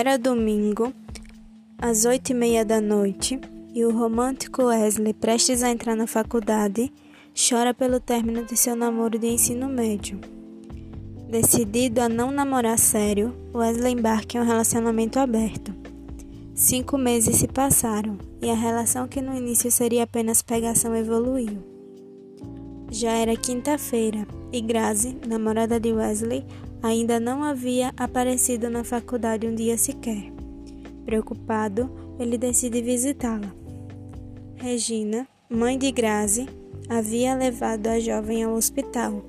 Era domingo, às oito e meia da noite, e o romântico Wesley, prestes a entrar na faculdade, chora pelo término de seu namoro de ensino médio. Decidido a não namorar sério, Wesley embarca em um relacionamento aberto. Cinco meses se passaram e a relação que no início seria apenas pegação evoluiu. Já era quinta-feira e Grazi, namorada de Wesley, ainda não havia aparecido na faculdade um dia sequer. Preocupado, ele decide visitá-la. Regina, mãe de Grazi, havia levado a jovem ao hospital,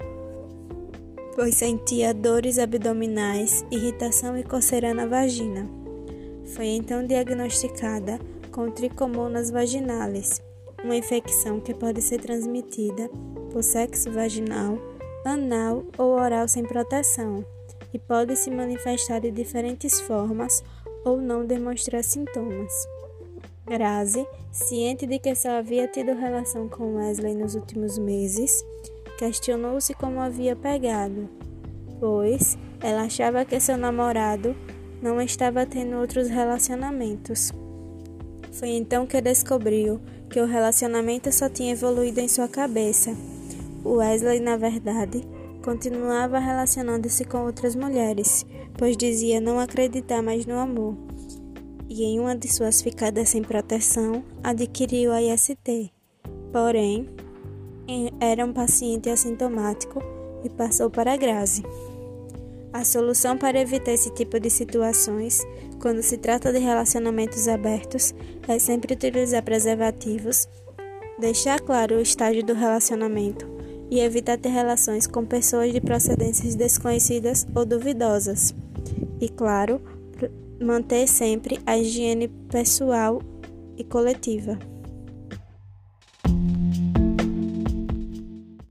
pois sentia dores abdominais, irritação e coceira na vagina. Foi então diagnosticada com tricomonas vaginalis, uma infecção que pode ser transmitida por sexo vaginal anal ou oral sem proteção e pode se manifestar de diferentes formas ou não demonstrar sintomas. Grazi, ciente de que só havia tido relação com Wesley nos últimos meses, questionou-se como havia pegado, pois ela achava que seu namorado não estava tendo outros relacionamentos. Foi então que descobriu que o relacionamento só tinha evoluído em sua cabeça Wesley, na verdade, continuava relacionando-se com outras mulheres, pois dizia não acreditar mais no amor. E em uma de suas ficadas sem proteção, adquiriu a IST. Porém, era um paciente assintomático e passou para a Grazi. A solução para evitar esse tipo de situações, quando se trata de relacionamentos abertos, é sempre utilizar preservativos, deixar claro o estágio do relacionamento e evitar ter relações com pessoas de procedências desconhecidas ou duvidosas. E, claro, manter sempre a higiene pessoal e coletiva.